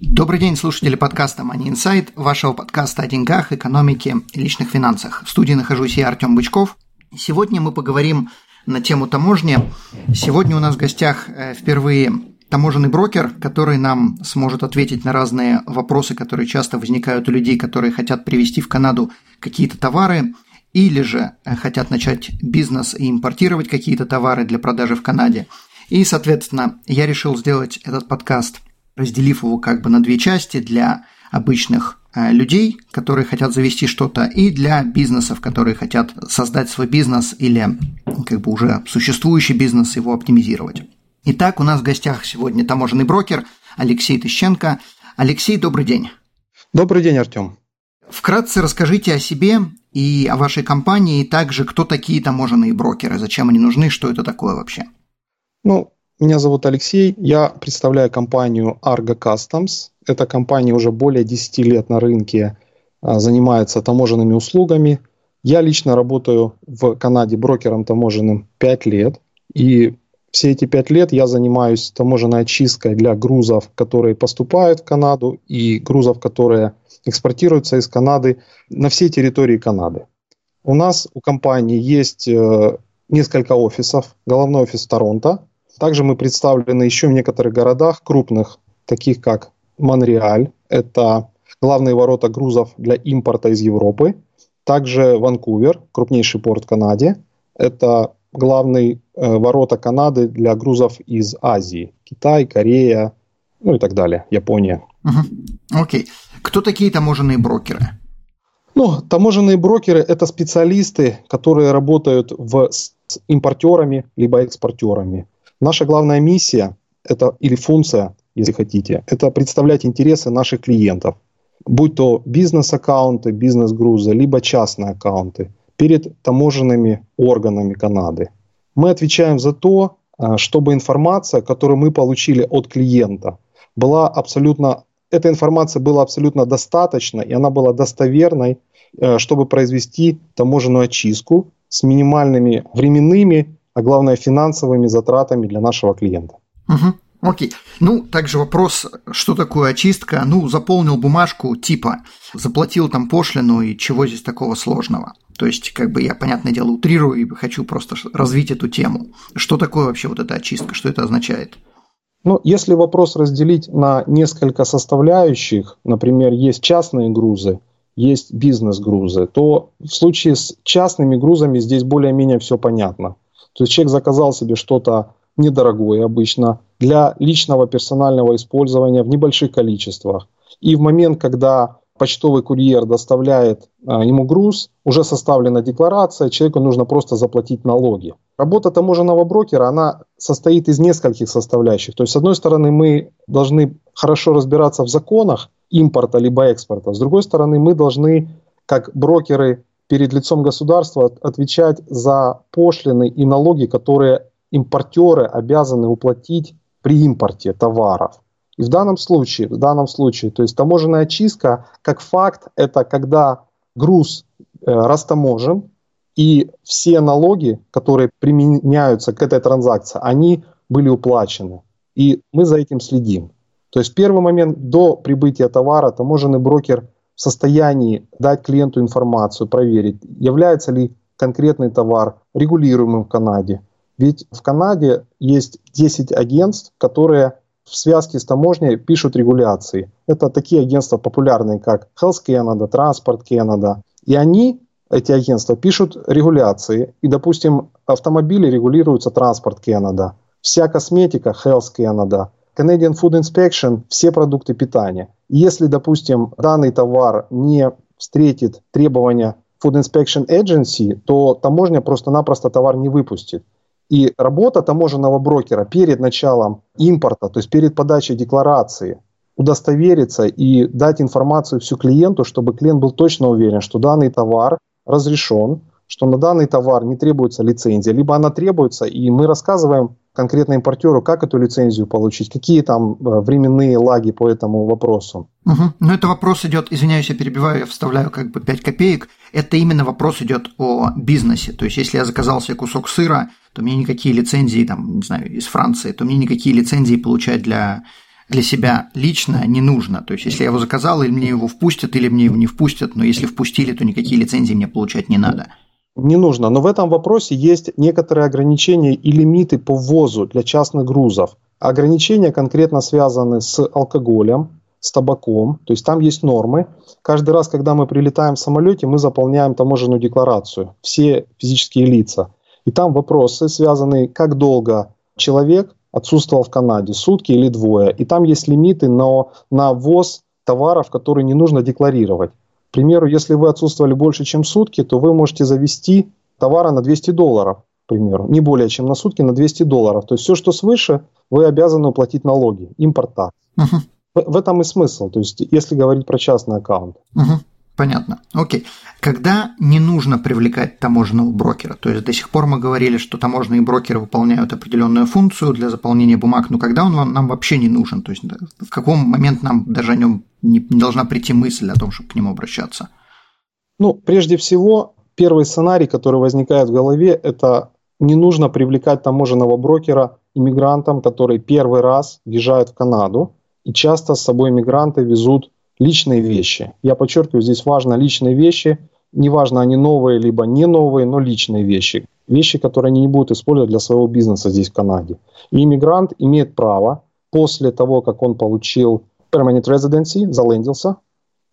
Добрый день, слушатели подкаста Money Insight, вашего подкаста о деньгах, экономике и личных финансах. В студии нахожусь я, Артем Бычков. Сегодня мы поговорим на тему таможни. Сегодня у нас в гостях э, впервые таможенный брокер, который нам сможет ответить на разные вопросы, которые часто возникают у людей, которые хотят привезти в Канаду какие-то товары или же э, хотят начать бизнес и импортировать какие-то товары для продажи в Канаде. И, соответственно, я решил сделать этот подкаст – разделив его как бы на две части для обычных э, людей, которые хотят завести что-то, и для бизнесов, которые хотят создать свой бизнес или как бы уже существующий бизнес, его оптимизировать. Итак, у нас в гостях сегодня таможенный брокер Алексей Тыщенко. Алексей, добрый день. Добрый день, Артем. Вкратце расскажите о себе и о вашей компании, и также кто такие таможенные брокеры, зачем они нужны, что это такое вообще. Ну, меня зовут Алексей, я представляю компанию Argo Customs. Эта компания уже более 10 лет на рынке а, занимается таможенными услугами. Я лично работаю в Канаде брокером таможенным 5 лет. И все эти 5 лет я занимаюсь таможенной очисткой для грузов, которые поступают в Канаду, и грузов, которые экспортируются из Канады на всей территории Канады. У нас у компании есть э, несколько офисов. Головной офис Торонто, также мы представлены еще в некоторых городах крупных, таких как Монреаль, это главные ворота грузов для импорта из Европы. Также Ванкувер, крупнейший порт в Канаде, это главные э, ворота Канады для грузов из Азии. Китай, Корея, ну и так далее, Япония. Угу. Окей. Кто такие таможенные брокеры? Ну, таможенные брокеры – это специалисты, которые работают в, с импортерами либо экспортерами. Наша главная миссия это, или функция, если хотите, это представлять интересы наших клиентов, будь то бизнес-аккаунты, бизнес-грузы, либо частные аккаунты перед таможенными органами Канады. Мы отвечаем за то, э, чтобы информация, которую мы получили от клиента, была абсолютно, эта информация была абсолютно достаточна, и она была достоверной, э, чтобы произвести таможенную очистку с минимальными временными а главное финансовыми затратами для нашего клиента. Угу. Окей. Ну, также вопрос, что такое очистка? Ну, заполнил бумажку типа, заплатил там пошлину и чего здесь такого сложного? То есть, как бы я, понятное дело, утрирую и хочу просто развить эту тему. Что такое вообще вот эта очистка? Что это означает? Ну, если вопрос разделить на несколько составляющих, например, есть частные грузы, есть бизнес-грузы, то в случае с частными грузами здесь более-менее все понятно – то есть человек заказал себе что-то недорогое обычно для личного персонального использования в небольших количествах. И в момент, когда почтовый курьер доставляет а, ему груз, уже составлена декларация, человеку нужно просто заплатить налоги. Работа таможенного брокера, она состоит из нескольких составляющих. То есть, с одной стороны, мы должны хорошо разбираться в законах импорта либо экспорта. С другой стороны, мы должны, как брокеры перед лицом государства отвечать за пошлины и налоги, которые импортеры обязаны уплатить при импорте товаров. И в данном случае, в данном случае, то есть таможенная очистка как факт, это когда груз э, растаможен, и все налоги, которые применяются к этой транзакции, они были уплачены. И мы за этим следим. То есть первый момент до прибытия товара таможенный брокер в состоянии дать клиенту информацию, проверить, является ли конкретный товар регулируемым в Канаде. Ведь в Канаде есть 10 агентств, которые в связке с таможней пишут регуляции. Это такие агентства популярные, как Health Canada, Transport Canada. И они, эти агентства, пишут регуляции. И, допустим, автомобили регулируются Transport Canada. Вся косметика Health Canada. Canadian Food Inspection – все продукты питания. Если, допустим, данный товар не встретит требования Food Inspection Agency, то таможня просто-напросто товар не выпустит. И работа таможенного брокера перед началом импорта, то есть перед подачей декларации, удостовериться и дать информацию всю клиенту, чтобы клиент был точно уверен, что данный товар разрешен, что на данный товар не требуется лицензия, либо она требуется, и мы рассказываем конкретно импортеру, как эту лицензию получить, какие там э, временные лаги по этому вопросу. Угу. Но это вопрос идет, извиняюсь, я перебиваю, я вставляю как бы 5 копеек. Это именно вопрос идет о бизнесе. То есть, если я заказал себе кусок сыра, то мне никакие лицензии, там, не знаю, из Франции, то мне никакие лицензии получать для для себя лично не нужно. То есть, если я его заказал, или мне его впустят, или мне его не впустят, но если впустили, то никакие лицензии мне получать не надо не нужно. Но в этом вопросе есть некоторые ограничения и лимиты по ввозу для частных грузов. Ограничения конкретно связаны с алкоголем, с табаком, то есть там есть нормы. Каждый раз, когда мы прилетаем в самолете, мы заполняем таможенную декларацию, все физические лица. И там вопросы, связанные, как долго человек отсутствовал в Канаде, сутки или двое. И там есть лимиты на, на ввоз товаров, которые не нужно декларировать. К примеру, если вы отсутствовали больше, чем сутки, то вы можете завести товара на 200 долларов, к примеру, не более чем на сутки на 200 долларов. То есть все, что свыше, вы обязаны уплатить налоги, импорт такс. Uh-huh. В, в этом и смысл, то есть если говорить про частный аккаунт. Uh-huh. Понятно. Окей. Когда не нужно привлекать таможенного брокера? То есть до сих пор мы говорили, что таможенные брокеры выполняют определенную функцию для заполнения бумаг, но когда он нам вообще не нужен? То есть в каком момент нам даже о нем не, должна прийти мысль о том, чтобы к нему обращаться? Ну, прежде всего, первый сценарий, который возникает в голове, это не нужно привлекать таможенного брокера иммигрантам, которые первый раз въезжают в Канаду, и часто с собой иммигранты везут личные вещи. Я подчеркиваю, здесь важно личные вещи, неважно, они новые либо не новые, но личные вещи. Вещи, которые они не будут использовать для своего бизнеса здесь в Канаде. И иммигрант имеет право после того, как он получил permanent residency, залендился,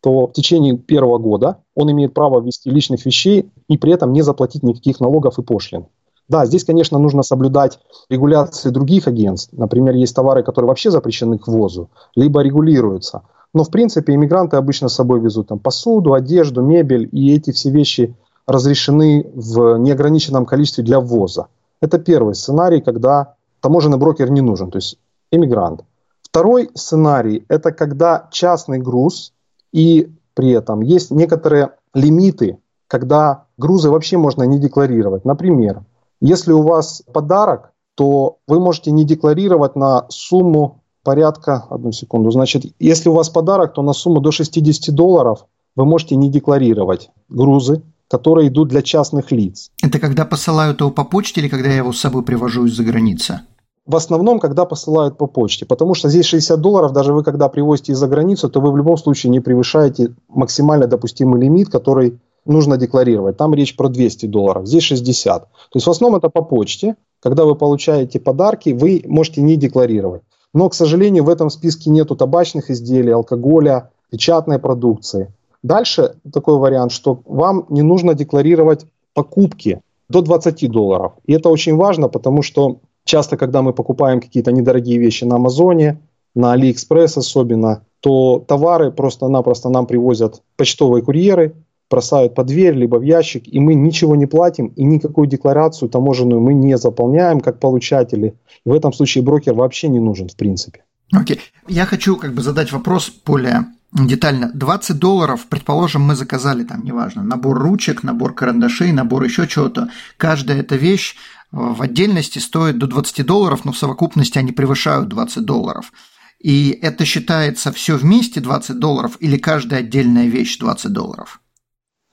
то в течение первого года он имеет право ввести личных вещей и при этом не заплатить никаких налогов и пошлин. Да, здесь, конечно, нужно соблюдать регуляции других агентств. Например, есть товары, которые вообще запрещены к ввозу, либо регулируются. Но, в принципе, иммигранты обычно с собой везут там, посуду, одежду, мебель, и эти все вещи разрешены в неограниченном количестве для ввоза. Это первый сценарий, когда таможенный брокер не нужен, то есть иммигрант. Второй сценарий – это когда частный груз, и при этом есть некоторые лимиты, когда грузы вообще можно не декларировать. Например, если у вас подарок, то вы можете не декларировать на сумму порядка, одну секунду, значит, если у вас подарок, то на сумму до 60 долларов вы можете не декларировать грузы, которые идут для частных лиц. Это когда посылают его по почте или когда я его с собой привожу из-за границы? В основном, когда посылают по почте, потому что здесь 60 долларов, даже вы когда привозите из-за границу, то вы в любом случае не превышаете максимально допустимый лимит, который нужно декларировать. Там речь про 200 долларов, здесь 60. То есть в основном это по почте. Когда вы получаете подарки, вы можете не декларировать. Но, к сожалению, в этом списке нету табачных изделий, алкоголя, печатной продукции. Дальше такой вариант, что вам не нужно декларировать покупки до 20 долларов. И это очень важно, потому что часто, когда мы покупаем какие-то недорогие вещи на Амазоне, на Алиэкспресс особенно, то товары просто-напросто нам привозят почтовые курьеры, бросают под дверь, либо в ящик, и мы ничего не платим, и никакую декларацию таможенную мы не заполняем как получатели. в этом случае брокер вообще не нужен в принципе. Окей. Okay. Я хочу как бы задать вопрос более детально. 20 долларов, предположим, мы заказали там, неважно, набор ручек, набор карандашей, набор еще чего-то. Каждая эта вещь э, в отдельности стоит до 20 долларов, но в совокупности они превышают 20 долларов. И это считается все вместе 20 долларов или каждая отдельная вещь 20 долларов?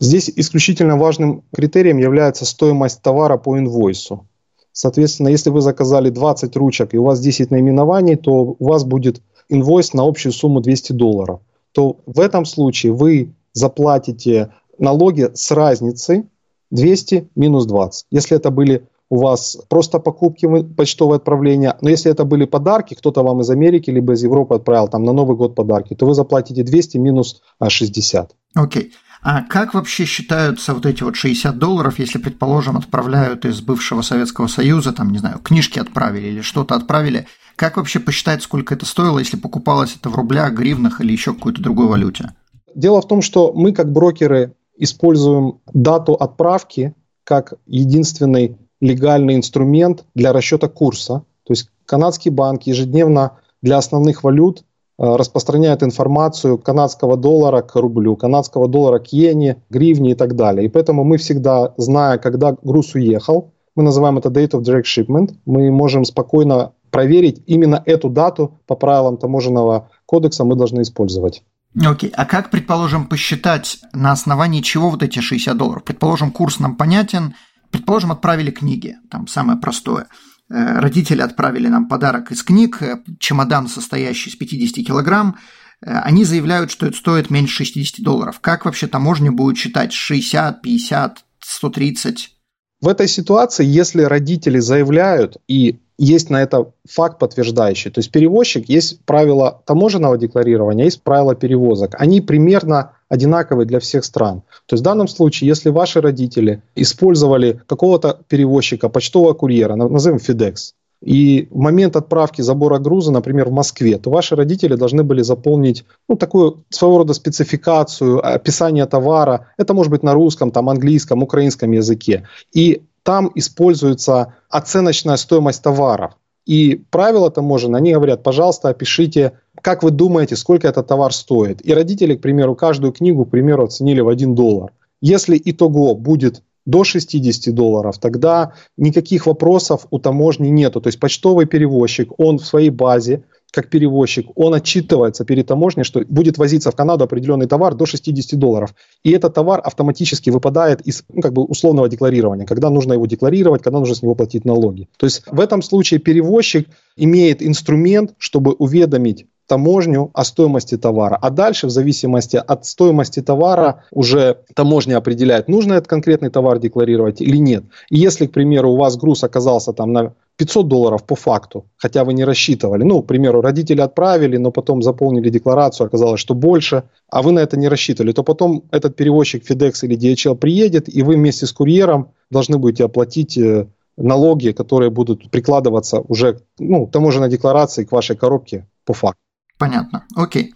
Здесь исключительно важным критерием является стоимость товара по инвойсу. Соответственно, если вы заказали 20 ручек и у вас 10 наименований, то у вас будет инвойс на общую сумму 200 долларов. То в этом случае вы заплатите налоги с разницы 200 минус 20. Если это были у вас просто покупки, почтовое отправление, но если это были подарки, кто-то вам из Америки либо из Европы отправил там на Новый год подарки, то вы заплатите 200 минус 60. Окей. Okay. А как вообще считаются вот эти вот 60 долларов, если, предположим, отправляют из бывшего Советского Союза, там, не знаю, книжки отправили или что-то отправили, как вообще посчитать, сколько это стоило, если покупалось это в рублях, гривнах или еще какой-то другой валюте? Дело в том, что мы как брокеры используем дату отправки как единственный легальный инструмент для расчета курса. То есть канадский банк ежедневно для основных валют распространяет информацию канадского доллара к рублю, канадского доллара к иене, гривне и так далее. И поэтому мы всегда, зная, когда груз уехал, мы называем это date of direct shipment, мы можем спокойно проверить именно эту дату по правилам таможенного кодекса мы должны использовать. Окей, okay. а как, предположим, посчитать, на основании чего вот эти 60 долларов? Предположим, курс нам понятен, предположим, отправили книги, там самое простое. Э, родители отправили нам подарок из книг, э, чемодан, состоящий из 50 килограмм, э, они заявляют, что это стоит меньше 60 долларов. Как вообще таможня будет считать 60, 50, 130? В этой ситуации, если родители заявляют и есть на это факт подтверждающий. То есть перевозчик, есть правила таможенного декларирования, есть правила перевозок. Они примерно одинаковые для всех стран. То есть в данном случае, если ваши родители использовали какого-то перевозчика, почтового курьера, назовем FedEx, и в момент отправки забора груза, например, в Москве, то ваши родители должны были заполнить ну, такую своего рода спецификацию, описание товара. Это может быть на русском, там, английском, украинском языке. И там используется оценочная стоимость товаров. И правила таможен, они говорят, пожалуйста, опишите, как вы думаете, сколько этот товар стоит. И родители, к примеру, каждую книгу, к примеру, оценили в 1 доллар. Если итого будет до 60 долларов, тогда никаких вопросов у таможни нету. То есть почтовый перевозчик, он в своей базе как перевозчик, он отчитывается перед таможней, что будет возиться в Канаду определенный товар до 60 долларов. И этот товар автоматически выпадает из ну, как бы условного декларирования, когда нужно его декларировать, когда нужно с него платить налоги. То есть в этом случае перевозчик имеет инструмент, чтобы уведомить таможню о стоимости товара. А дальше, в зависимости от стоимости товара, уже таможня определяет, нужно этот конкретный товар декларировать или нет. И если, к примеру, у вас груз оказался там на 500 долларов по факту, хотя вы не рассчитывали. Ну, к примеру, родители отправили, но потом заполнили декларацию, оказалось, что больше, а вы на это не рассчитывали, то потом этот перевозчик FedEx или DHL приедет, и вы вместе с курьером должны будете оплатить э, налоги, которые будут прикладываться уже ну, таможенной декларации к вашей коробке по факту. Понятно. Окей.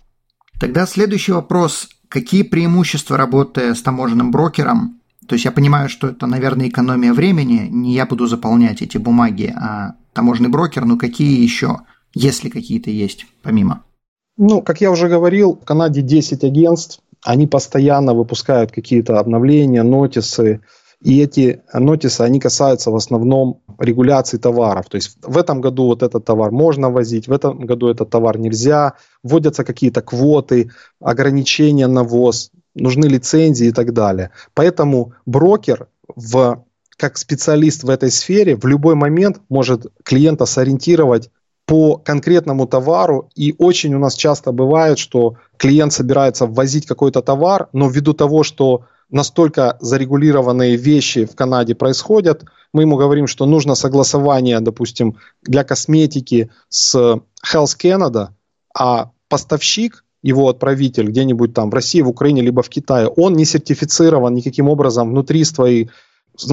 Тогда следующий вопрос. Какие преимущества работы с таможенным брокером то есть я понимаю, что это, наверное, экономия времени. Не я буду заполнять эти бумаги, а таможенный брокер. Но какие еще, если какие-то есть, помимо? Ну, как я уже говорил, в Канаде 10 агентств. Они постоянно выпускают какие-то обновления, нотисы. И эти нотисы, они касаются в основном регуляции товаров. То есть в этом году вот этот товар можно возить, в этом году этот товар нельзя. Вводятся какие-то квоты, ограничения на ввоз нужны лицензии и так далее. Поэтому брокер в, как специалист в этой сфере в любой момент может клиента сориентировать по конкретному товару. И очень у нас часто бывает, что клиент собирается ввозить какой-то товар, но ввиду того, что настолько зарегулированные вещи в Канаде происходят, мы ему говорим, что нужно согласование, допустим, для косметики с Health Canada, а поставщик его отправитель где-нибудь там в России, в Украине, либо в Китае, он не сертифицирован никаким образом внутри своей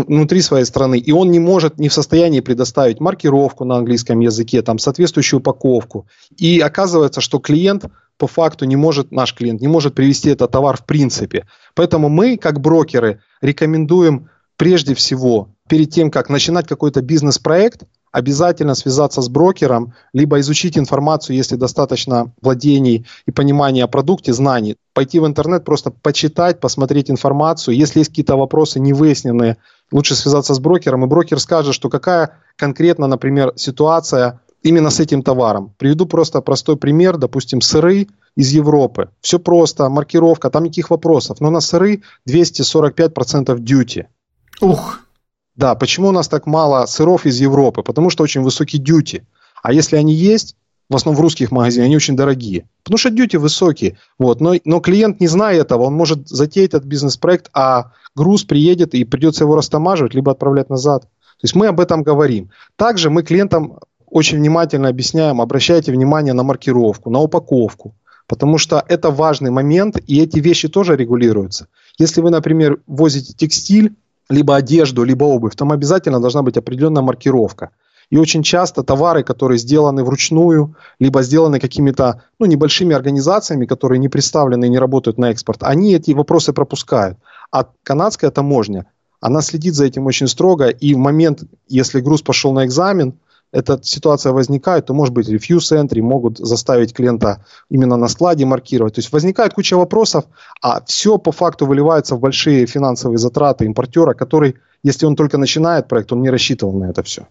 внутри своей страны, и он не может, не в состоянии предоставить маркировку на английском языке, там, соответствующую упаковку. И оказывается, что клиент по факту не может, наш клиент не может привести этот товар в принципе. Поэтому мы, как брокеры, рекомендуем прежде всего, перед тем, как начинать какой-то бизнес-проект, обязательно связаться с брокером, либо изучить информацию, если достаточно владений и понимания о продукте, знаний. Пойти в интернет, просто почитать, посмотреть информацию. Если есть какие-то вопросы невыясненные, лучше связаться с брокером, и брокер скажет, что какая конкретно, например, ситуация именно с этим товаром. Приведу просто простой пример, допустим, сыры из Европы. Все просто, маркировка, там никаких вопросов. Но на сыры 245% дьюти. Ух, да, почему у нас так мало сыров из Европы? Потому что очень высокий дьюти. А если они есть, в основном в русских магазинах, они очень дорогие. Потому что дьюти высокие. Вот. Но, но клиент, не зная этого, он может затеять этот бизнес-проект, а груз приедет и придется его растамаживать, либо отправлять назад. То есть мы об этом говорим. Также мы клиентам очень внимательно объясняем, обращайте внимание на маркировку, на упаковку. Потому что это важный момент, и эти вещи тоже регулируются. Если вы, например, возите текстиль, либо одежду, либо обувь, там обязательно должна быть определенная маркировка. И очень часто товары, которые сделаны вручную, либо сделаны какими-то ну, небольшими организациями, которые не представлены и не работают на экспорт, они эти вопросы пропускают. А канадская таможня, она следит за этим очень строго, и в момент, если груз пошел на экзамен, эта ситуация возникает, то, может быть, refuse entry могут заставить клиента именно на складе маркировать. То есть возникает куча вопросов, а все по факту выливается в большие финансовые затраты импортера, который, если он только начинает проект, он не рассчитывал на это все.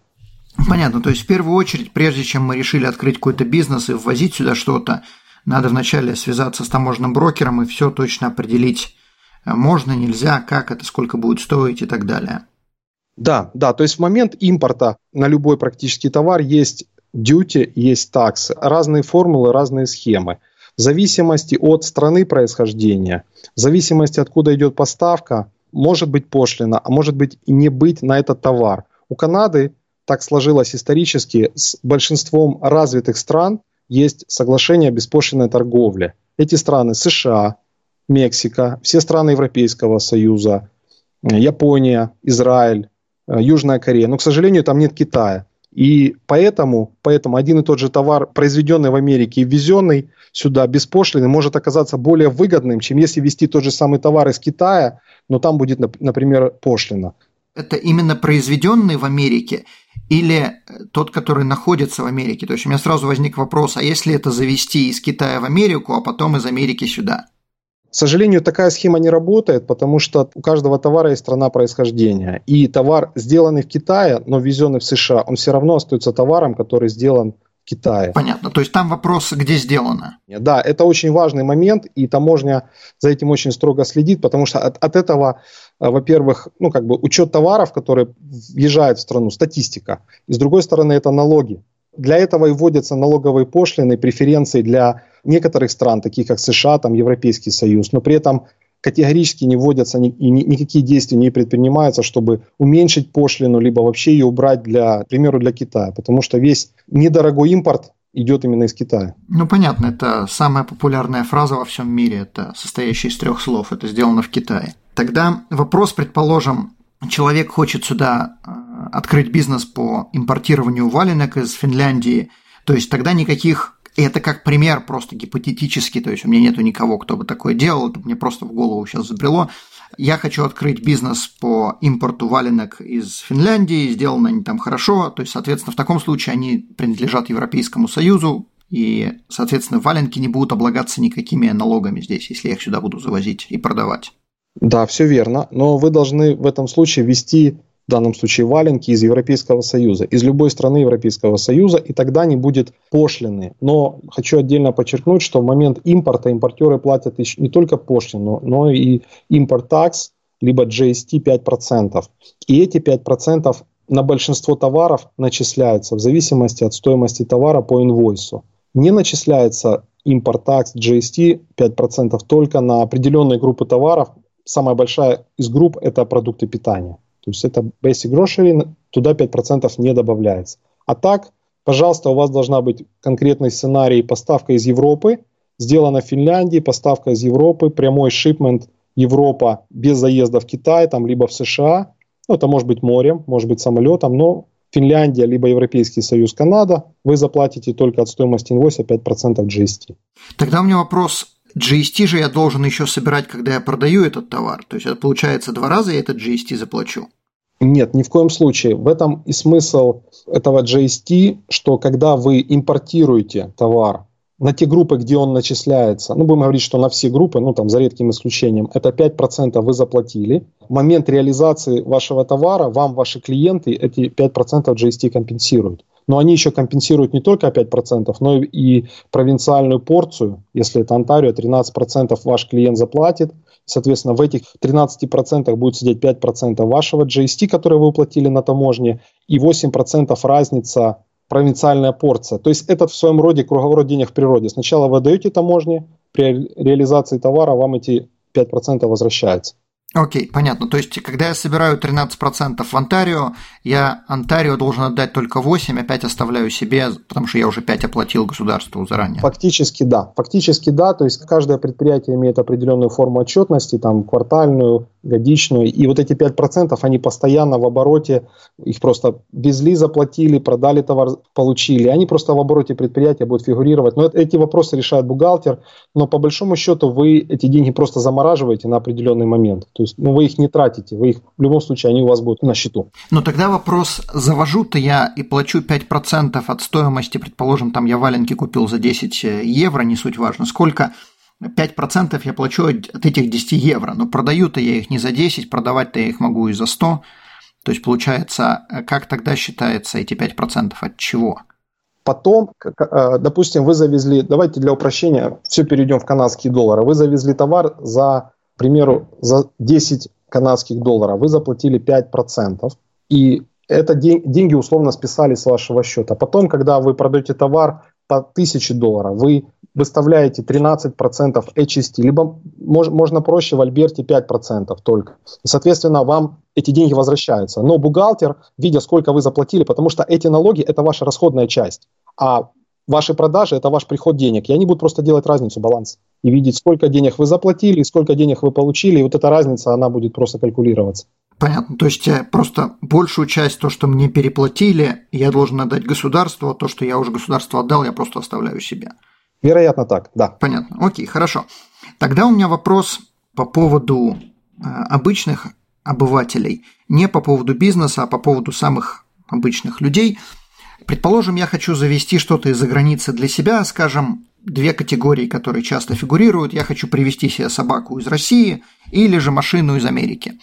Понятно. То есть в первую очередь, прежде чем мы решили открыть какой-то бизнес и ввозить сюда что-то, надо вначале связаться с таможенным брокером и все точно определить, можно, нельзя, как это, сколько будет стоить и так далее. Да, да, то есть в момент импорта на любой практически товар есть дьюти, есть таксы, разные формулы, разные схемы. В зависимости от страны происхождения, в зависимости откуда идет поставка, может быть пошлина, а может быть не быть на этот товар. У Канады так сложилось исторически, с большинством развитых стран есть соглашение о беспошлиной торговле. Эти страны США, Мексика, все страны Европейского Союза, Япония, Израиль, Южная Корея. Но, к сожалению, там нет Китая. И поэтому, поэтому один и тот же товар, произведенный в Америке и ввезенный сюда беспошлиный, может оказаться более выгодным, чем если ввести тот же самый товар из Китая, но там будет, например, пошлина. Это именно произведенный в Америке или э, тот, который находится в Америке? То есть у меня сразу возник вопрос, а если это завести из Китая в Америку, а потом из Америки сюда? К сожалению, такая схема не работает, потому что у каждого товара есть страна происхождения. И товар, сделанный в Китае, но ввезенный в США, он все равно остается товаром, который сделан в Китае. Понятно. То есть там вопрос, где сделано. Да, это очень важный момент, и таможня за этим очень строго следит, потому что от, от этого, э, во-первых, ну как бы учет товаров, которые въезжают в страну, статистика. И с другой стороны, это налоги. Для этого и вводятся налоговые пошлины, преференции для некоторых стран, таких как США, там Европейский Союз, но при этом категорически не вводятся ни, ни, никакие действия не предпринимаются, чтобы уменьшить пошлину, либо вообще ее убрать, для, к примеру, для Китая, потому что весь недорогой импорт идет именно из Китая. Ну, понятно, это самая популярная фраза во всем мире, это состоящая из трех слов, это сделано в Китае. Тогда вопрос, предположим, человек хочет сюда э, открыть бизнес по импортированию валенок из Финляндии, то есть тогда никаких это как пример просто гипотетически, то есть у меня нету никого, кто бы такое делал, это мне просто в голову сейчас забрело. Я хочу открыть бизнес по импорту валенок из Финляндии, сделано они там хорошо, то есть, соответственно, в таком случае они принадлежат Европейскому Союзу, и, соответственно, валенки не будут облагаться никакими налогами здесь, если я их сюда буду завозить и продавать. Да, все верно, но вы должны в этом случае вести в данном случае валенки из Европейского Союза, из любой страны Европейского Союза, и тогда не будет пошлины. Но хочу отдельно подчеркнуть, что в момент импорта импортеры платят не только пошлину, но и импорт-такс, либо GST 5%. И эти 5% на большинство товаров начисляются в зависимости от стоимости товара по инвойсу. Не начисляется импорт-такс GST 5% только на определенные группы товаров. Самая большая из групп – это продукты питания. То есть это basic grocery, туда 5% не добавляется. А так, пожалуйста, у вас должна быть конкретный сценарий поставка из Европы, сделана в Финляндии, поставка из Европы, прямой шипмент Европа без заезда в Китай, там, либо в США. Ну, это может быть морем, может быть самолетом, но Финляндия, либо Европейский Союз, Канада, вы заплатите только от стоимости инвойса 5% GST. Тогда у меня вопрос. GST же я должен еще собирать, когда я продаю этот товар. То есть это получается два раза я этот GST заплачу. Нет, ни в коем случае. В этом и смысл этого GST, что когда вы импортируете товар на те группы, где он начисляется, ну, будем говорить, что на все группы, ну, там, за редким исключением, это 5% вы заплатили. В момент реализации вашего товара вам ваши клиенты эти 5% GST компенсируют но они еще компенсируют не только 5%, но и провинциальную порцию. Если это Онтарио, 13% ваш клиент заплатит. Соответственно, в этих 13% будет сидеть 5% вашего GST, который вы уплатили на таможне, и 8% разница провинциальная порция. То есть это в своем роде круговорот денег в природе. Сначала вы даете таможне, при реализации товара вам эти 5% возвращаются. Окей, понятно. То есть, когда я собираю 13% в Онтарио, я Онтарио должен отдать только 8, а 5 оставляю себе, потому что я уже 5 оплатил государству заранее. Фактически да. Фактически да. То есть, каждое предприятие имеет определенную форму отчетности, там квартальную, годичную. И вот эти 5% они постоянно в обороте, их просто везли, заплатили, продали товар, получили. Они просто в обороте предприятия будут фигурировать. Но эти вопросы решает бухгалтер. Но по большому счету вы эти деньги просто замораживаете на определенный момент. То То есть ну, вы их не тратите, вы их в любом случае, они у вас будут на счету. Но тогда вопрос, завожу-то я и плачу 5% от стоимости, предположим, там я валенки купил за 10 евро, не суть важно, сколько 5% я плачу от этих 10 евро, но продаю-то я их не за 10, продавать-то я их могу и за 100. То есть получается, как тогда считается эти 5% от чего? Потом, э, допустим, вы завезли, давайте для упрощения, все перейдем в канадские доллары. Вы завезли товар за, примеру, за 10 канадских долларов, вы заплатили 5%, и это деньги условно списали с вашего счета. Потом, когда вы продаете товар по 1000 долларов, вы выставляете 13% HST, либо мож, можно проще в Альберте 5% только. И, соответственно, вам эти деньги возвращаются. Но бухгалтер, видя, сколько вы заплатили, потому что эти налоги – это ваша расходная часть, а ваши продажи – это ваш приход денег. И они будут просто делать разницу, баланс. И видеть, сколько денег вы заплатили, сколько денег вы получили. И вот эта разница, она будет просто калькулироваться. Понятно. То есть э, просто большую часть, то, что мне переплатили, я должен отдать государству, а то, что я уже государству отдал, я просто оставляю себе. Вероятно так, да. Понятно. Окей, хорошо. Тогда у меня вопрос по поводу э, обычных обывателей. Не по поводу бизнеса, а по поводу самых обычных людей. Предположим, я хочу завести что-то из-за границы для себя, скажем, две категории, которые часто фигурируют. Я хочу привезти себе собаку из России или же машину из Америки.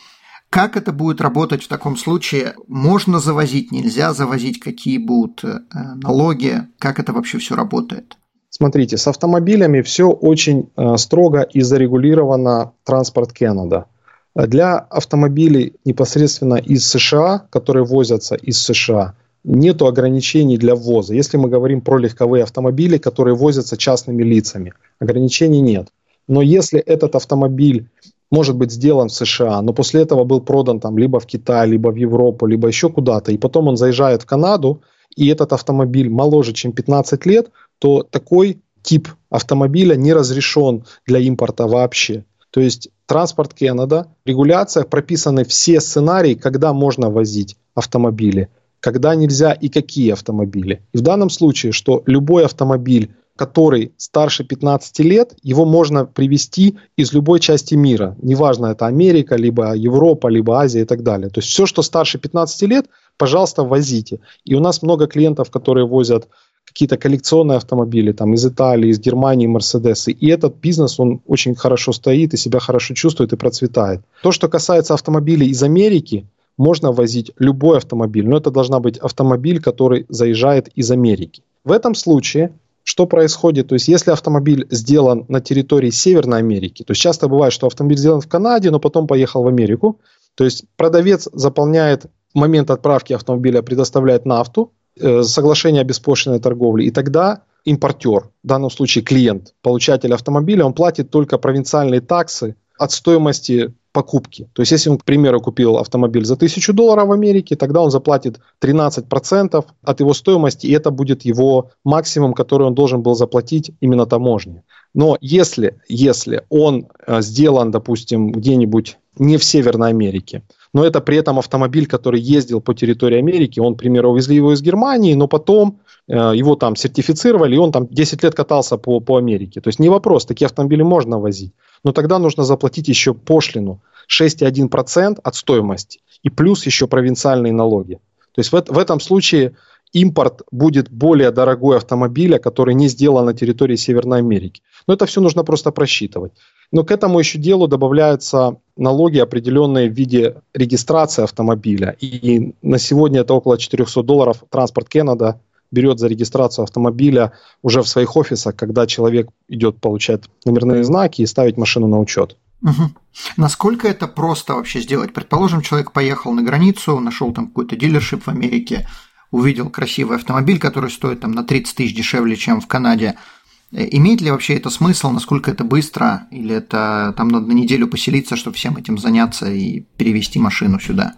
Как это будет работать в таком случае? Можно завозить, нельзя завозить, какие будут э, налоги, как это вообще все работает? Смотрите, с автомобилями все очень э, строго и зарегулировано транспорт Канада. Для автомобилей непосредственно из США, которые возятся из США, нет ограничений для ввоза. Если мы говорим про легковые автомобили, которые возятся частными лицами, ограничений нет. Но если этот автомобиль может быть сделан в США, но после этого был продан там либо в Китай, либо в Европу, либо еще куда-то, и потом он заезжает в Канаду, и этот автомобиль моложе, чем 15 лет, то такой тип автомобиля не разрешен для импорта вообще. То есть транспорт Канада, регуляция прописаны все сценарии, когда можно возить автомобили, когда нельзя и какие автомобили. И в данном случае, что любой автомобиль, который старше 15 лет, его можно привезти из любой части мира. Неважно, это Америка, либо Европа, либо Азия и так далее. То есть все, что старше 15 лет, пожалуйста, возите. И у нас много клиентов, которые возят какие-то коллекционные автомобили там из Италии, из Германии, Мерседесы. И этот бизнес, он очень хорошо стоит и себя хорошо чувствует и процветает. То, что касается автомобилей из Америки, можно возить любой автомобиль, но это должна быть автомобиль, который заезжает из Америки. В этом случае что происходит? То есть, если автомобиль сделан на территории Северной Америки, то есть часто бывает, что автомобиль сделан в Канаде, но потом поехал в Америку, то есть продавец заполняет момент отправки автомобиля, предоставляет нафту, Э, соглашение о беспошлиной торговле, и тогда импортер, в данном случае клиент, получатель автомобиля, он платит только провинциальные таксы от стоимости покупки. То есть, если он, к примеру, купил автомобиль за 1000 долларов в Америке, тогда он заплатит 13% от его стоимости, и это будет его максимум, который он должен был заплатить именно таможне. Но если, если он э, сделан, допустим, где-нибудь не в Северной Америке, но это при этом автомобиль, который ездил по территории Америки, он, к примеру, увезли его из Германии, но потом э, его там сертифицировали, и он там 10 лет катался по, по Америке. То есть не вопрос, такие автомобили можно возить. Но тогда нужно заплатить еще пошлину 6,1% от стоимости и плюс еще провинциальные налоги. То есть в, в этом случае импорт будет более дорогой автомобиля, который не сделан на территории Северной Америки. Но это все нужно просто просчитывать. Но к этому еще делу добавляются налоги определенные в виде регистрации автомобиля. И на сегодня это около 400 долларов. Транспорт Канада берет за регистрацию автомобиля уже в своих офисах, когда человек идет получать номерные знаки и ставить машину на учет. Угу. Насколько это просто вообще сделать? Предположим, человек поехал на границу, нашел там какой-то дилершип в Америке, увидел красивый автомобиль, который стоит там на 30 тысяч дешевле, чем в Канаде. Э, имеет ли вообще это смысл, насколько это быстро, или это там надо на неделю поселиться, чтобы всем этим заняться и перевести машину сюда?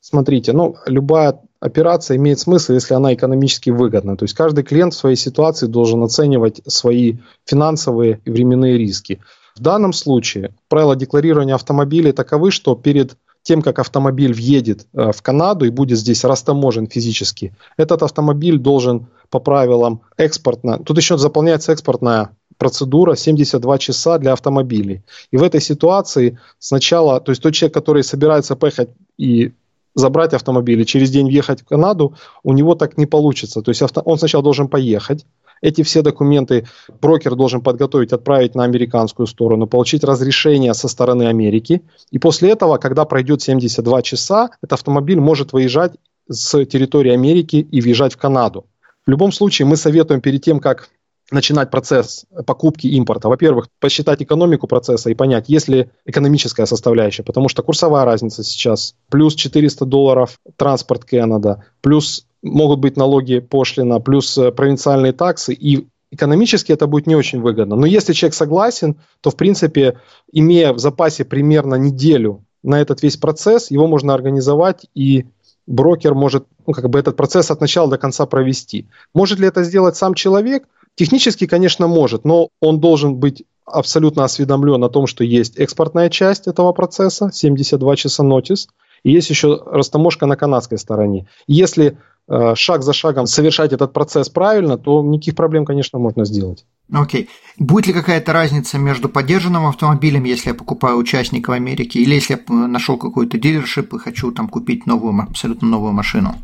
Смотрите, ну, любая операция имеет смысл, если она экономически выгодна. То есть каждый клиент в своей ситуации должен оценивать свои финансовые и временные риски. В данном случае правила декларирования автомобилей таковы, что перед тем, как автомобиль въедет э, в Канаду и будет здесь растаможен физически, этот автомобиль должен по правилам экспортно, тут еще заполняется экспортная процедура 72 часа для автомобилей. И в этой ситуации сначала, то есть тот человек, который собирается поехать и забрать автомобиль и через день въехать в Канаду, у него так не получится. То есть авто, он сначала должен поехать, эти все документы брокер должен подготовить, отправить на американскую сторону, получить разрешение со стороны Америки. И после этого, когда пройдет 72 часа, этот автомобиль может выезжать с территории Америки и въезжать в Канаду. В любом случае, мы советуем перед тем, как начинать процесс покупки импорта. Во-первых, посчитать экономику процесса и понять, есть ли экономическая составляющая, потому что курсовая разница сейчас плюс 400 долларов транспорт Канада, плюс могут быть налоги пошлина, плюс э, провинциальные таксы, и экономически это будет не очень выгодно. Но если человек согласен, то, в принципе, имея в запасе примерно неделю на этот весь процесс, его можно организовать, и брокер может ну, как бы этот процесс от начала до конца провести. Может ли это сделать сам человек? Технически, конечно, может, но он должен быть абсолютно осведомлен о том, что есть экспортная часть этого процесса, 72 часа нотис, и есть еще растаможка на канадской стороне. Если э, шаг за шагом совершать этот процесс правильно, то никаких проблем, конечно, можно сделать. Окей. Okay. Будет ли какая-то разница между поддержанным автомобилем, если я покупаю участника в Америке, или если я нашел какой-то дилершип и хочу там купить новую, абсолютно новую машину?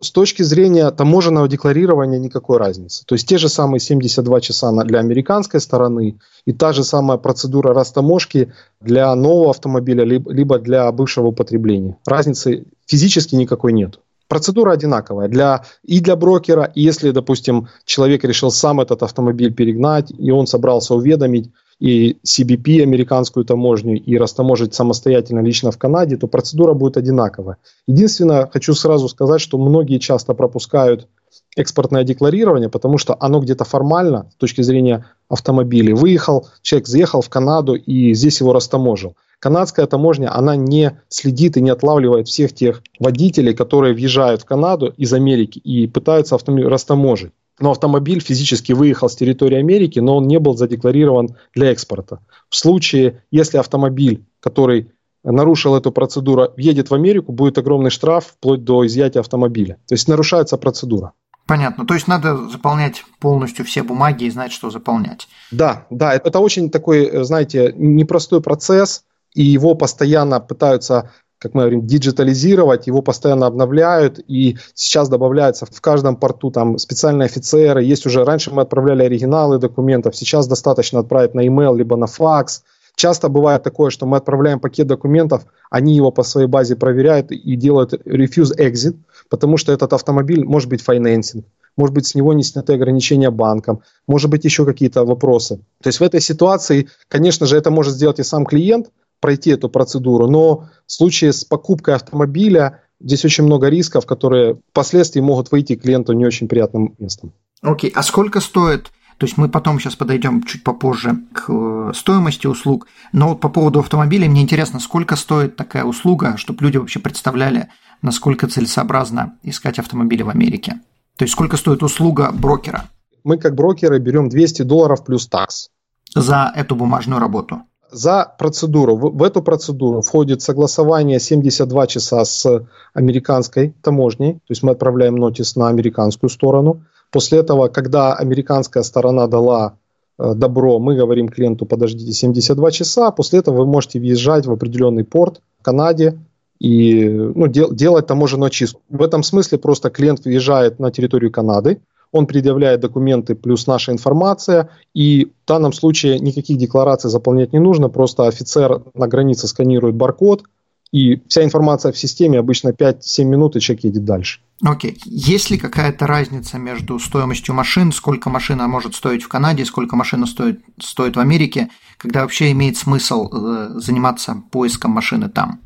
С точки зрения таможенного декларирования никакой разницы. То есть те же самые 72 часа для американской стороны и та же самая процедура растаможки для нового автомобиля либо для бывшего употребления. Разницы физически никакой нет. Процедура одинаковая для, и для брокера, и если, допустим, человек решил сам этот автомобиль перегнать, и он собрался уведомить и CBP, американскую таможню, и растаможить самостоятельно лично в Канаде, то процедура будет одинаковая. Единственное, хочу сразу сказать, что многие часто пропускают экспортное декларирование, потому что оно где-то формально, с точки зрения автомобилей, выехал, человек заехал в Канаду и здесь его растаможил. Канадская таможня, она не следит и не отлавливает всех тех водителей, которые въезжают в Канаду из Америки и пытаются автомобиль растаможить но автомобиль физически выехал с территории Америки, но он не был задекларирован для экспорта. В случае, если автомобиль, который нарушил эту процедуру, едет в Америку, будет огромный штраф вплоть до изъятия автомобиля. То есть нарушается процедура. Понятно. То есть надо заполнять полностью все бумаги и знать, что заполнять. Да, да. Это очень такой, знаете, непростой процесс, и его постоянно пытаются как мы говорим, диджитализировать, его постоянно обновляют, и сейчас добавляется в каждом порту там специальные офицеры, есть уже, раньше мы отправляли оригиналы документов, сейчас достаточно отправить на email, либо на факс, Часто бывает такое, что мы отправляем пакет документов, они его по своей базе проверяют и делают refuse exit, потому что этот автомобиль может быть финансинг, может быть, с него не сняты ограничения банком, может быть, еще какие-то вопросы. То есть в этой ситуации, конечно же, это может сделать и сам клиент, пройти эту процедуру. Но в случае с покупкой автомобиля здесь очень много рисков, которые впоследствии могут выйти клиенту не очень приятным местом. Окей, okay. а сколько стоит то есть мы потом сейчас подойдем чуть попозже к э, стоимости услуг. Но вот по поводу автомобиля мне интересно, сколько стоит такая услуга, чтобы люди вообще представляли, насколько целесообразно искать автомобили в Америке. То есть сколько стоит услуга брокера? Мы как брокеры берем 200 долларов плюс такс. За эту бумажную работу? За процедуру. В, в эту процедуру входит согласование 72 часа с американской таможней, то есть мы отправляем нотис на американскую сторону. После этого, когда американская сторона дала э, добро, мы говорим клиенту, подождите 72 часа, после этого вы можете въезжать в определенный порт в Канаде и ну, дел, делать таможенную чистку. В этом смысле просто клиент въезжает на территорию Канады, он предъявляет документы плюс наша информация, и в данном случае никаких деклараций заполнять не нужно, просто офицер на границе сканирует баркод, и вся информация в системе обычно 5-7 минут, и человек едет дальше. Окей. Okay. Есть ли какая-то разница между стоимостью машин, сколько машина может стоить в Канаде, сколько машина стоит, стоит в Америке, когда вообще имеет смысл э, заниматься поиском машины там?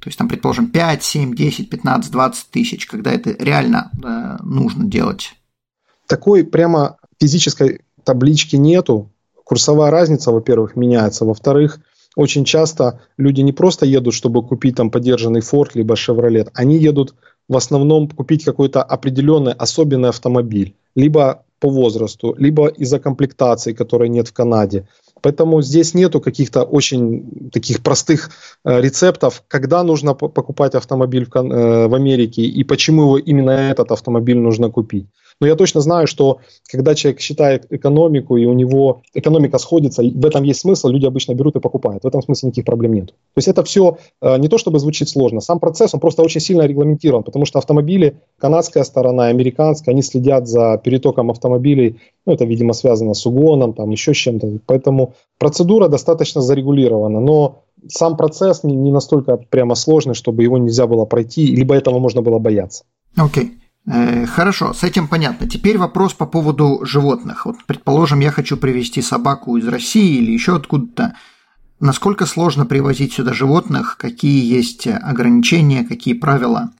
То есть там, предположим, 5, 7, 10, 15, 20 тысяч, когда это реально э, нужно делать такой прямо физической таблички нету. Курсовая разница, во-первых, меняется. Во-вторых, очень часто люди не просто едут, чтобы купить там подержанный Ford либо Chevrolet, они едут в основном купить какой-то определенный особенный автомобиль, либо по возрасту, либо из-за комплектации, которой нет в Канаде. Поэтому здесь нету каких-то очень таких простых э, рецептов, когда нужно покупать автомобиль в, э, в Америке и почему его именно этот автомобиль нужно купить. Но я точно знаю, что когда человек считает экономику, и у него экономика сходится, в этом есть смысл, люди обычно берут и покупают. В этом смысле никаких проблем нет. То есть это все э, не то, чтобы звучит сложно. Сам процесс, он просто очень сильно регламентирован, потому что автомобили, канадская сторона, американская, они следят за перетоком автомобилей. Ну, это, видимо, связано с угоном, там еще с чем-то. Поэтому процедура достаточно зарегулирована. Но сам процесс не, не настолько прямо сложный, чтобы его нельзя было пройти, либо этого можно было бояться. Окей. Okay. Э, хорошо, с этим понятно. Теперь вопрос по поводу животных. Вот, предположим, я хочу привезти собаку из России или еще откуда-то. Насколько сложно привозить сюда животных? Какие есть ограничения, какие правила?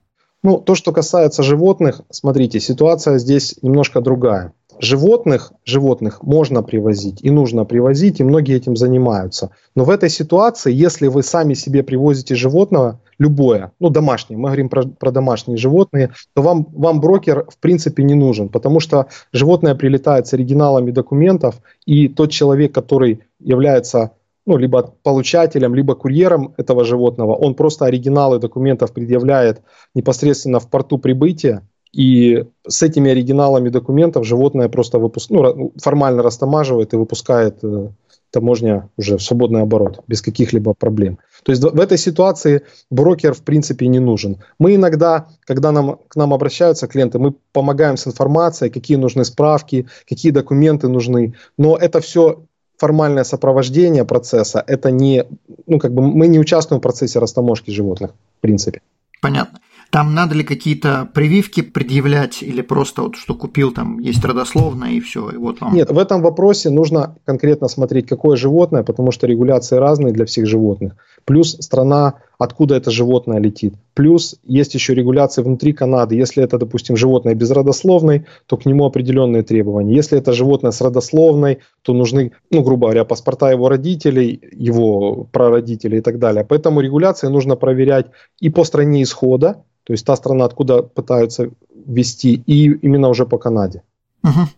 Ну, то, что касается животных, смотрите, ситуация здесь немножко другая. Животных, животных можно привозить и нужно привозить, и многие этим занимаются. Но в этой ситуации, если вы сами себе привозите животного, любое, ну домашнее, мы говорим про, про домашние животные, то вам, вам брокер в принципе не нужен, потому что животное прилетает с оригиналами документов, и тот человек, который является ну, либо получателем, либо курьером этого животного, он просто оригиналы документов предъявляет непосредственно в порту прибытия, и с этими оригиналами документов животное просто выпуск... ну, формально растамаживает и выпускает э, таможня уже в свободный оборот, без каких-либо проблем. То есть в этой ситуации брокер в принципе не нужен. Мы иногда, когда нам, к нам обращаются клиенты, мы помогаем с информацией, какие нужны справки, какие документы нужны, но это все формальное сопровождение процесса, это не, ну как бы мы не участвуем в процессе растаможки животных, в принципе. Понятно. Там надо ли какие-то прививки предъявлять или просто вот что купил, там есть родословное и все, и вот вам? Нет, в этом вопросе нужно конкретно смотреть, какое животное, потому что регуляции разные для всех животных. Плюс страна, откуда это животное летит. Плюс есть еще регуляции внутри Канады. Если это, допустим, животное безродословное, то к нему определенные требования. Если это животное с родословной, то нужны, ну, грубо говоря, паспорта его родителей, его прародителей и так далее. Поэтому регуляции нужно проверять и по стране исхода, то есть та страна, откуда пытаются ввести, и именно уже по Канаде. Угу.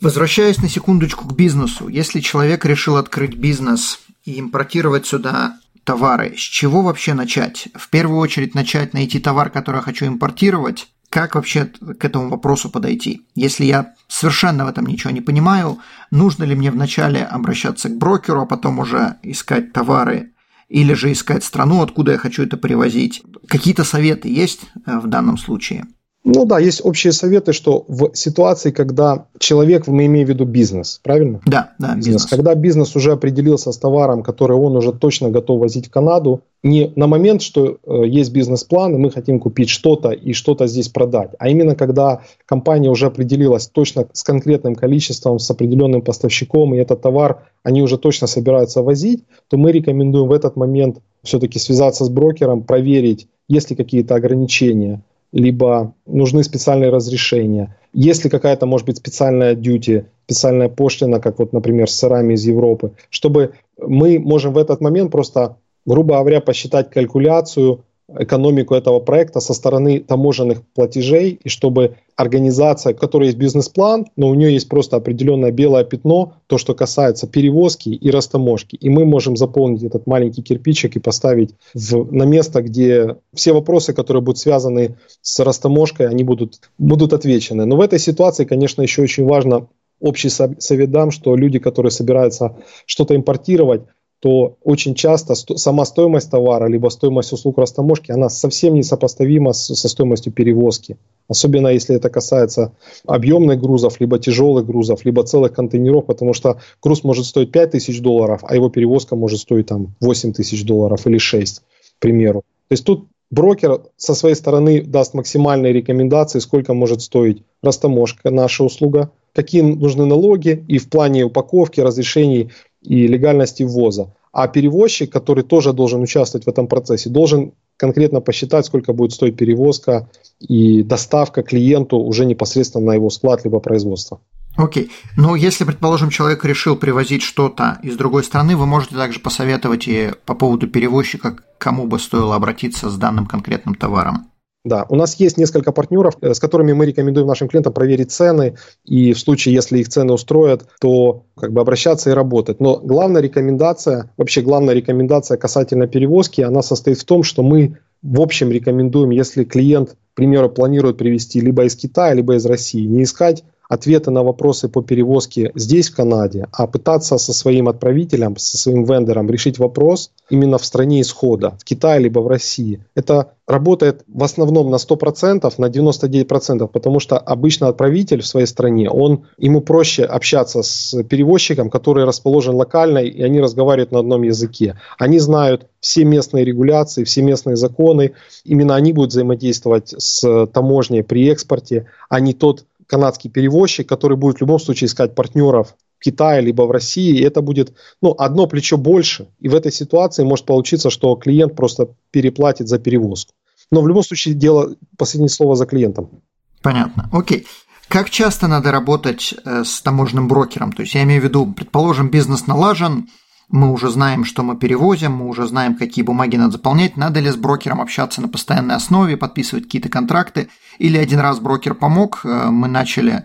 Возвращаясь на секундочку к бизнесу, если человек решил открыть бизнес и импортировать сюда товары, с чего вообще начать? В первую очередь начать найти товар, который я хочу импортировать, как вообще к этому вопросу подойти? Если я совершенно в этом ничего не понимаю, нужно ли мне вначале обращаться к брокеру, а потом уже искать товары или же искать страну, откуда я хочу это привозить. Какие-то советы есть э, в данном случае? Ну да, есть общие советы, что в ситуации, когда человек, мы имеем в виду бизнес, правильно? Да, да, бизнес. бизнес. Когда бизнес уже определился с товаром, который он уже точно готов возить в Канаду, не на момент, что э, есть бизнес-план, и мы хотим купить что-то и что-то здесь продать, а именно когда компания уже определилась точно с конкретным количеством, с определенным поставщиком, и этот товар они уже точно собираются возить, то мы рекомендуем в этот момент все-таки связаться с брокером, проверить, есть ли какие-то ограничения, либо нужны специальные разрешения. Если какая-то, может быть, специальная дьюти, специальная пошлина, как вот, например, с сырами из Европы, чтобы мы можем в этот момент просто, грубо говоря, посчитать калькуляцию, экономику этого проекта со стороны таможенных платежей, и чтобы организация, у которой есть бизнес-план, но у нее есть просто определенное белое пятно, то, что касается перевозки и растаможки. И мы можем заполнить этот маленький кирпичик и поставить в, на место, где все вопросы, которые будут связаны с растаможкой, они будут, будут отвечены. Но в этой ситуации, конечно, еще очень важно общий совет дам, что люди, которые собираются что-то импортировать, то очень часто сама стоимость товара, либо стоимость услуг растаможки, она совсем несопоставима со стоимостью перевозки. Особенно если это касается объемных грузов, либо тяжелых грузов, либо целых контейнеров, потому что груз может стоить 5 тысяч долларов, а его перевозка может стоить там 8 тысяч долларов или 6, к примеру. То есть тут брокер со своей стороны даст максимальные рекомендации, сколько может стоить растаможка, наша услуга, какие нужны налоги и в плане упаковки, разрешений и легальности ввоза. А перевозчик, который тоже должен участвовать в этом процессе, должен конкретно посчитать, сколько будет стоить перевозка и доставка клиенту уже непосредственно на его склад либо производство. Окей. Okay. Ну, если, предположим, человек решил привозить что-то из другой страны, вы можете также посоветовать и по поводу перевозчика, кому бы стоило обратиться с данным конкретным товаром. Да, у нас есть несколько партнеров, э, с которыми мы рекомендуем нашим клиентам проверить цены, и в случае, если их цены устроят, то как бы обращаться и работать. Но главная рекомендация, вообще главная рекомендация касательно перевозки, она состоит в том, что мы в общем рекомендуем, если клиент, к примеру, планирует привезти либо из Китая, либо из России, не искать ответы на вопросы по перевозке здесь, в Канаде, а пытаться со своим отправителем, со своим вендором решить вопрос именно в стране исхода, в Китае либо в России. Это работает в основном на 100%, на 99%, потому что обычно отправитель в своей стране, он, ему проще общаться с перевозчиком, который расположен локально, и они разговаривают на одном языке. Они знают все местные регуляции, все местные законы, именно они будут взаимодействовать с таможней при экспорте, а не тот канадский перевозчик, который будет в любом случае искать партнеров в Китае либо в России, и это будет ну, одно плечо больше. И в этой ситуации может получиться, что клиент просто переплатит за перевозку. Но в любом случае дело, последнее слово за клиентом. Понятно. Окей. Как часто надо работать э, с таможенным брокером? То есть я имею в виду, предположим, бизнес налажен, мы уже знаем, что мы перевозим, мы уже знаем, какие бумаги надо заполнять, надо ли с брокером общаться на постоянной основе, подписывать какие-то контракты, или один раз брокер помог, э, мы начали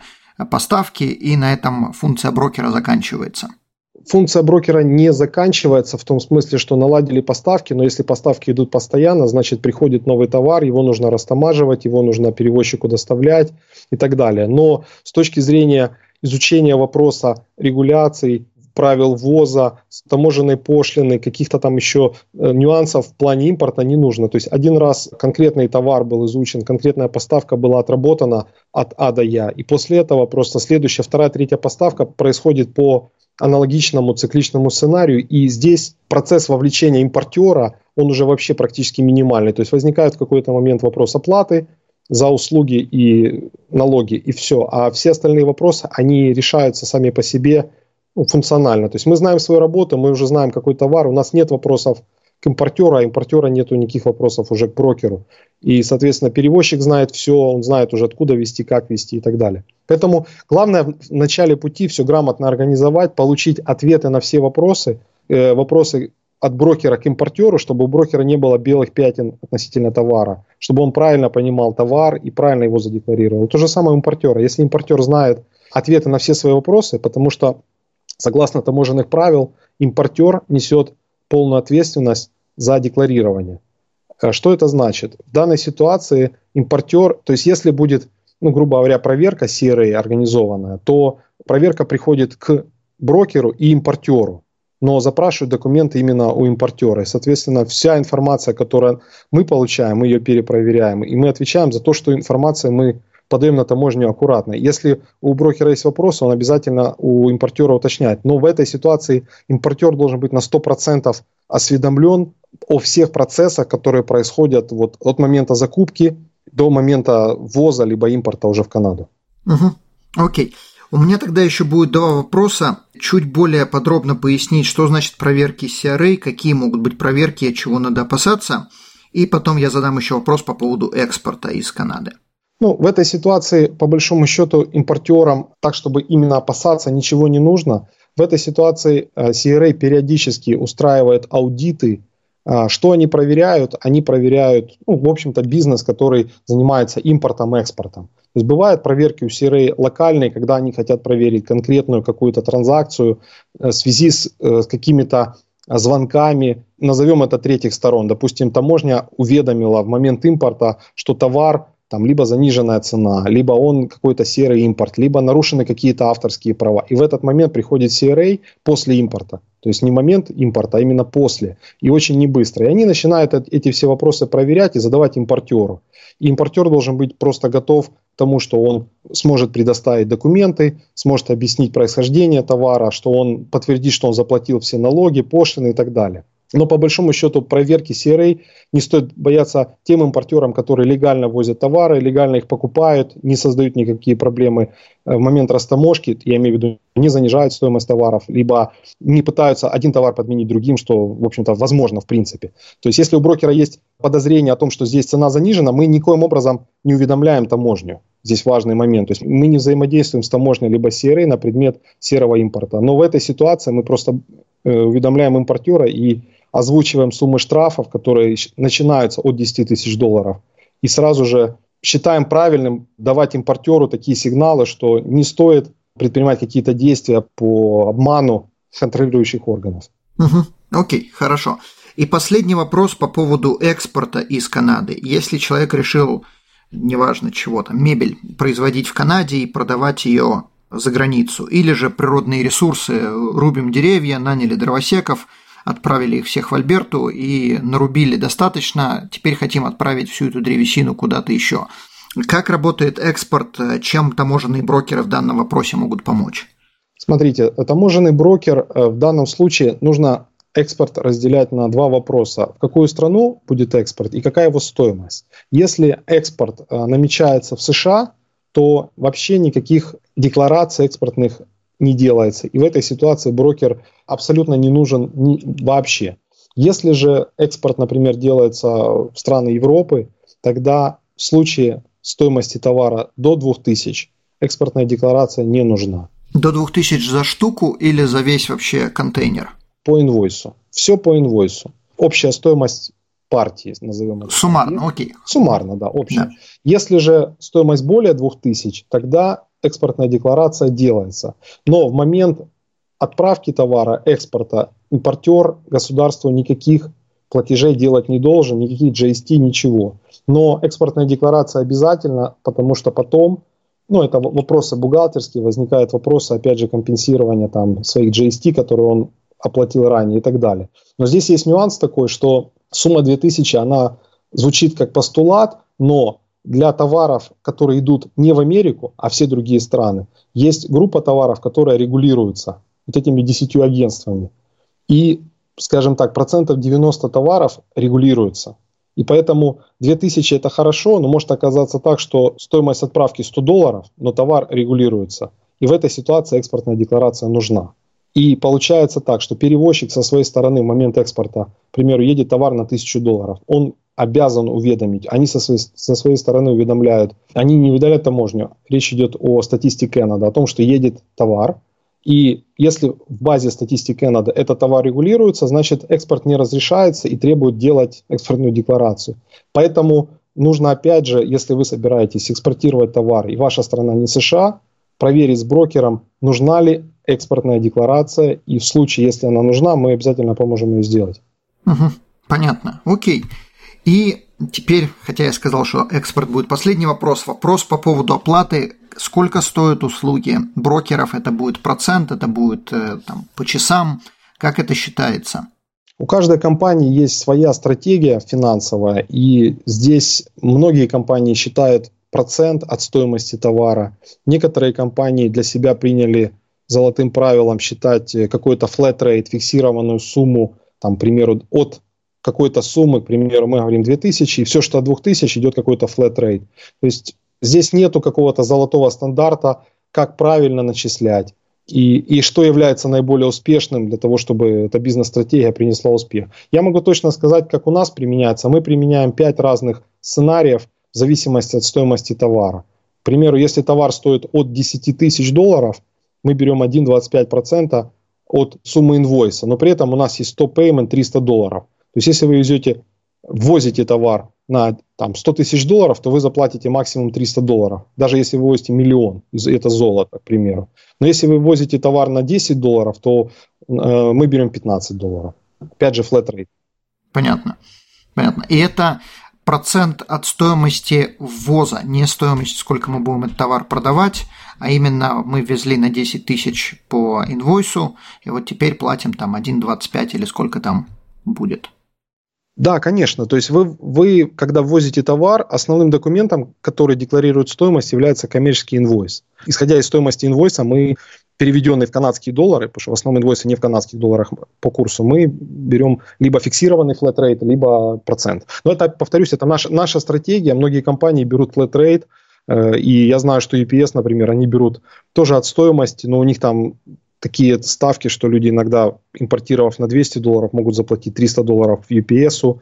поставки, и на этом функция брокера заканчивается. Функция брокера не заканчивается в том смысле, что наладили поставки, но если поставки идут постоянно, значит приходит новый товар, его нужно растамаживать, его нужно перевозчику доставлять и так далее. Но с точки зрения изучения вопроса регуляций, правил ввоза, таможенной пошлины, каких-то там еще э, нюансов в плане импорта не нужно. То есть один раз конкретный товар был изучен, конкретная поставка была отработана от А до Я, и после этого просто следующая, вторая, третья поставка происходит по аналогичному цикличному сценарию, и здесь процесс вовлечения импортера, он уже вообще практически минимальный. То есть возникает в какой-то момент вопрос оплаты, за услуги и налоги, и все. А все остальные вопросы, они решаются сами по себе функционально. То есть мы знаем свою работу, мы уже знаем какой товар, у нас нет вопросов к импортеру, а импортера нету никаких вопросов уже к брокеру. И, соответственно, перевозчик знает все, он знает уже откуда вести, как вести и так далее. Поэтому главное в начале пути все грамотно организовать, получить ответы на все вопросы, э, вопросы от брокера к импортеру, чтобы у брокера не было белых пятен относительно товара, чтобы он правильно понимал товар и правильно его задекларировал. То же самое у импортера. Если импортер знает ответы на все свои вопросы, потому что Согласно таможенных правил, импортер несет полную ответственность за декларирование. Э, что это значит? В данной ситуации импортер, то есть если будет, ну, грубо говоря, проверка серой организованная, то проверка приходит к брокеру и импортеру, но запрашивают документы именно у импортера. И, соответственно, вся информация, которую мы получаем, мы ее перепроверяем, и мы отвечаем за то, что информация мы подаем на таможню аккуратно. Если у брокера есть вопросы, он обязательно у импортера уточняет. Но в этой ситуации импортер должен быть на 100% осведомлен о всех процессах, которые происходят вот от момента закупки до момента ввоза либо импорта уже в Канаду. Угу. Окей. У меня тогда еще будет два вопроса. Чуть более подробно пояснить, что значит проверки CRA, какие могут быть проверки, чего надо опасаться. И потом я задам еще вопрос по поводу экспорта из Канады. Ну, в этой ситуации, по большому счету, импортерам, так чтобы именно опасаться, ничего не нужно. В этой ситуации э, CRA периодически устраивает аудиты. Э, что они проверяют? Они проверяют, ну, в общем-то, бизнес, который занимается импортом, экспортом. То есть бывают проверки у CRA локальные, когда они хотят проверить конкретную какую-то транзакцию э, в связи с, с какими-то звонками, назовем это третьих сторон. Допустим, таможня уведомила в момент импорта, что товар там либо заниженная цена, либо он какой-то серый импорт, либо нарушены какие-то авторские права. И в этот момент приходит CRA после импорта. То есть не момент импорта, а именно после. И очень не быстро. И они начинают эти все вопросы проверять и задавать импортеру. И импортер должен быть просто готов к тому, что он сможет предоставить документы, сможет объяснить происхождение товара, что он подтвердит, что он заплатил все налоги, пошлины и так далее. Но по большому счету проверки CRA не стоит бояться тем импортерам, которые легально возят товары, легально их покупают, не создают никакие проблемы э, в момент растаможки, я имею в виду, не занижают стоимость товаров, либо не пытаются один товар подменить другим, что, в общем-то, возможно в принципе. То есть, если у брокера есть подозрение о том, что здесь цена занижена, мы никоим образом не уведомляем таможню. Здесь важный момент. То есть мы не взаимодействуем с таможней либо CRA на предмет серого импорта. Но в этой ситуации мы просто э, уведомляем импортера и озвучиваем суммы штрафов, которые начинаются от 10 тысяч долларов, и сразу же считаем правильным давать импортеру такие сигналы, что не стоит предпринимать какие-то действия по обману контролирующих органов. Угу. Окей, хорошо. И последний вопрос по поводу экспорта из Канады. Если человек решил, неважно чего там, мебель производить в Канаде и продавать ее за границу, или же природные ресурсы, рубим деревья, наняли дровосеков, отправили их всех в Альберту и нарубили достаточно, теперь хотим отправить всю эту древесину куда-то еще. Как работает экспорт, чем таможенные брокеры в данном вопросе могут помочь? Смотрите, таможенный брокер э, в данном случае нужно экспорт разделять на два вопроса. В какую страну будет экспорт и какая его стоимость. Если экспорт э, намечается в США, то вообще никаких деклараций экспортных не делается. И в этой ситуации брокер абсолютно не нужен ни, вообще. Если же экспорт, например, делается в страны Европы, тогда в случае стоимости товара до 2000 экспортная декларация не нужна. До 2000 за штуку или за весь вообще контейнер? По инвойсу. Все по инвойсу. Общая стоимость партии, назовем это. Суммарно, окей. Суммарно, да, общая. Да. Если же стоимость более 2000, тогда экспортная декларация делается. Но в момент отправки товара, экспорта, импортер государству никаких платежей делать не должен, никаких GST, ничего. Но экспортная декларация обязательно, потому что потом, ну, это вопросы бухгалтерские, возникают вопросы, опять же, компенсирования там своих GST, которые он оплатил ранее и так далее. Но здесь есть нюанс такой, что сумма 2000, она звучит как постулат, но для товаров, которые идут не в Америку, а все другие страны, есть группа товаров, которая регулируется вот этими 10 агентствами. И, скажем так, процентов 90 товаров регулируются. И поэтому 2000 это хорошо, но может оказаться так, что стоимость отправки 100 долларов, но товар регулируется. И в этой ситуации экспортная декларация нужна. И получается так, что перевозчик со своей стороны в момент экспорта, к примеру, едет товар на 1000 долларов, он обязан уведомить, они со своей, со своей стороны уведомляют, они не уведомляют таможню, речь идет о статистике Канады, о том, что едет товар, и если в базе статистики Канады этот товар регулируется, значит экспорт не разрешается и требует делать экспортную декларацию. Поэтому нужно опять же, если вы собираетесь экспортировать товар и ваша страна не США, проверить с брокером, нужна ли экспортная декларация, и в случае, если она нужна, мы обязательно поможем ее сделать. Угу, понятно, окей. И теперь, хотя я сказал, что экспорт будет последний вопрос, вопрос по поводу оплаты. Сколько стоят услуги брокеров? Это будет процент, это будет э, там, по часам? Как это считается? У каждой компании есть своя стратегия финансовая, и здесь многие компании считают процент от стоимости товара. Некоторые компании для себя приняли золотым правилом считать э, какой-то flat rate, фиксированную сумму, там, к примеру, от какой-то суммы, к примеру, мы говорим 2000, и все, что от 2000 идет какой-то flat rate. То есть здесь нету какого-то золотого стандарта, как правильно начислять. И, и что является наиболее успешным для того, чтобы эта бизнес-стратегия принесла успех. Я могу точно сказать, как у нас применяется. Мы применяем 5 разных сценариев в зависимости от стоимости товара. К примеру, если товар стоит от 10 тысяч долларов, мы берем 1,25% от суммы инвойса, но при этом у нас есть стоп payment 300 долларов. То есть, если вы везете, ввозите товар на там, 100 тысяч долларов, то вы заплатите максимум 300 долларов, даже если вы возите миллион, это золото, к примеру. Но если вы возите товар на 10 долларов, то э, мы берем 15 долларов. Опять же, flat rate. Понятно. Понятно. И это процент от стоимости ввоза, не стоимость, сколько мы будем этот товар продавать, а именно мы везли на 10 тысяч по инвойсу, и вот теперь платим там 1,25 или сколько там будет. Да, конечно. То есть вы, вы, когда ввозите товар, основным документом, который декларирует стоимость, является коммерческий инвойс. Исходя из стоимости инвойса, мы переведенный в канадские доллары, потому что в основном инвойсы не в канадских долларах по курсу, мы берем либо фиксированный flat rate, либо процент. Но это, повторюсь, это наша, наша стратегия. Многие компании берут flat rate, э, и я знаю, что UPS, например, они берут тоже от стоимости, но у них там такие ставки, что люди иногда, импортировав на 200 долларов, могут заплатить 300 долларов UPS,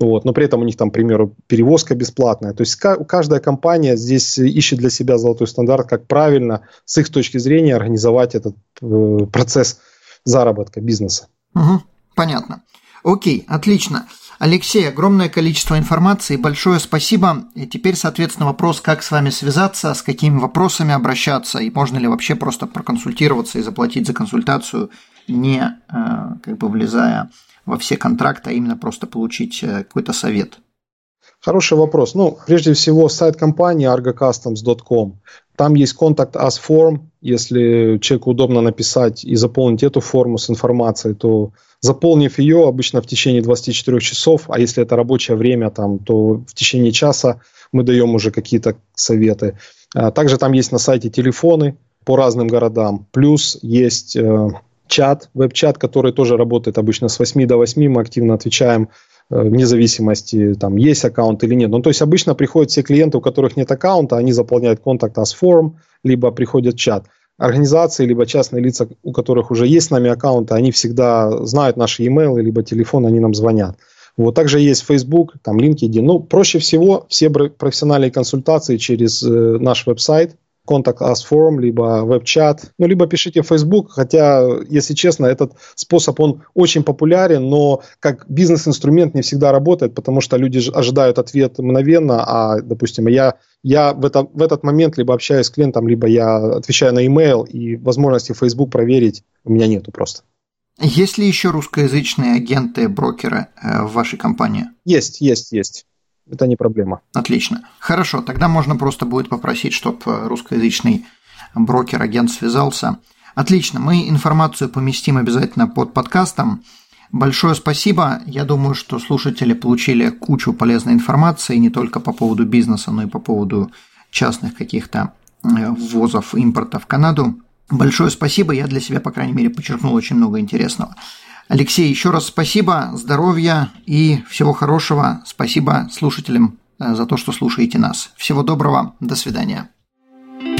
вот, но при этом у них там, к примеру, перевозка бесплатная. То есть каждая компания здесь ищет для себя золотой стандарт, как правильно с их точки зрения организовать этот э, процесс заработка бизнеса. Угу, понятно. Окей, отлично. Алексей, огромное количество информации, большое спасибо. И теперь, соответственно, вопрос, как с вами связаться, с какими вопросами обращаться, и можно ли вообще просто проконсультироваться и заплатить за консультацию, не э, как бы влезая во все контракты, а именно просто получить э, какой-то совет? Хороший вопрос. Ну, прежде всего, сайт компании argocustoms.com. Там есть контакт us form. Если человеку удобно написать и заполнить эту форму с информацией, то заполнив ее обычно в течение 24 часов, а если это рабочее время, там, то в течение часа мы даем уже какие-то советы. А также там есть на сайте телефоны по разным городам. Плюс есть э, чат, веб-чат, который тоже работает обычно с 8 до 8. Мы активно отвечаем Э, вне зависимости, там, есть аккаунт или нет. Ну, то есть, обычно приходят все клиенты, у которых нет аккаунта, они заполняют контакт as form, либо приходят в чат. Организации, либо частные лица, у которых уже есть с нами аккаунты, они всегда знают наши e-mail, либо телефон, они нам звонят. Вот также есть Facebook, там LinkedIn. Ну, проще всего все профессиональные консультации через э, наш веб-сайт контакт us forum, либо веб-чат, ну, либо пишите в Facebook, хотя, если честно, этот способ, он очень популярен, но как бизнес-инструмент не всегда работает, потому что люди ожидают ответ мгновенно, а, допустим, я, я в, это, в этот момент либо общаюсь с клиентом, либо я отвечаю на email, и возможности Facebook проверить у меня нету просто. Есть ли еще русскоязычные агенты, брокеры э, в вашей компании? Есть, есть, есть это не проблема. Отлично. Хорошо, тогда можно просто будет попросить, чтобы русскоязычный брокер-агент связался. Отлично, мы информацию поместим обязательно под подкастом. Большое спасибо. Я думаю, что слушатели получили кучу полезной информации не только по поводу бизнеса, но и по поводу частных каких-то э, ввозов, импорта в Канаду. Большое спасибо. Я для себя, по крайней мере, подчеркнул очень много интересного. Алексей, еще раз спасибо, здоровья и всего хорошего. Спасибо слушателям э, за то, что слушаете нас. Всего доброго, до свидания.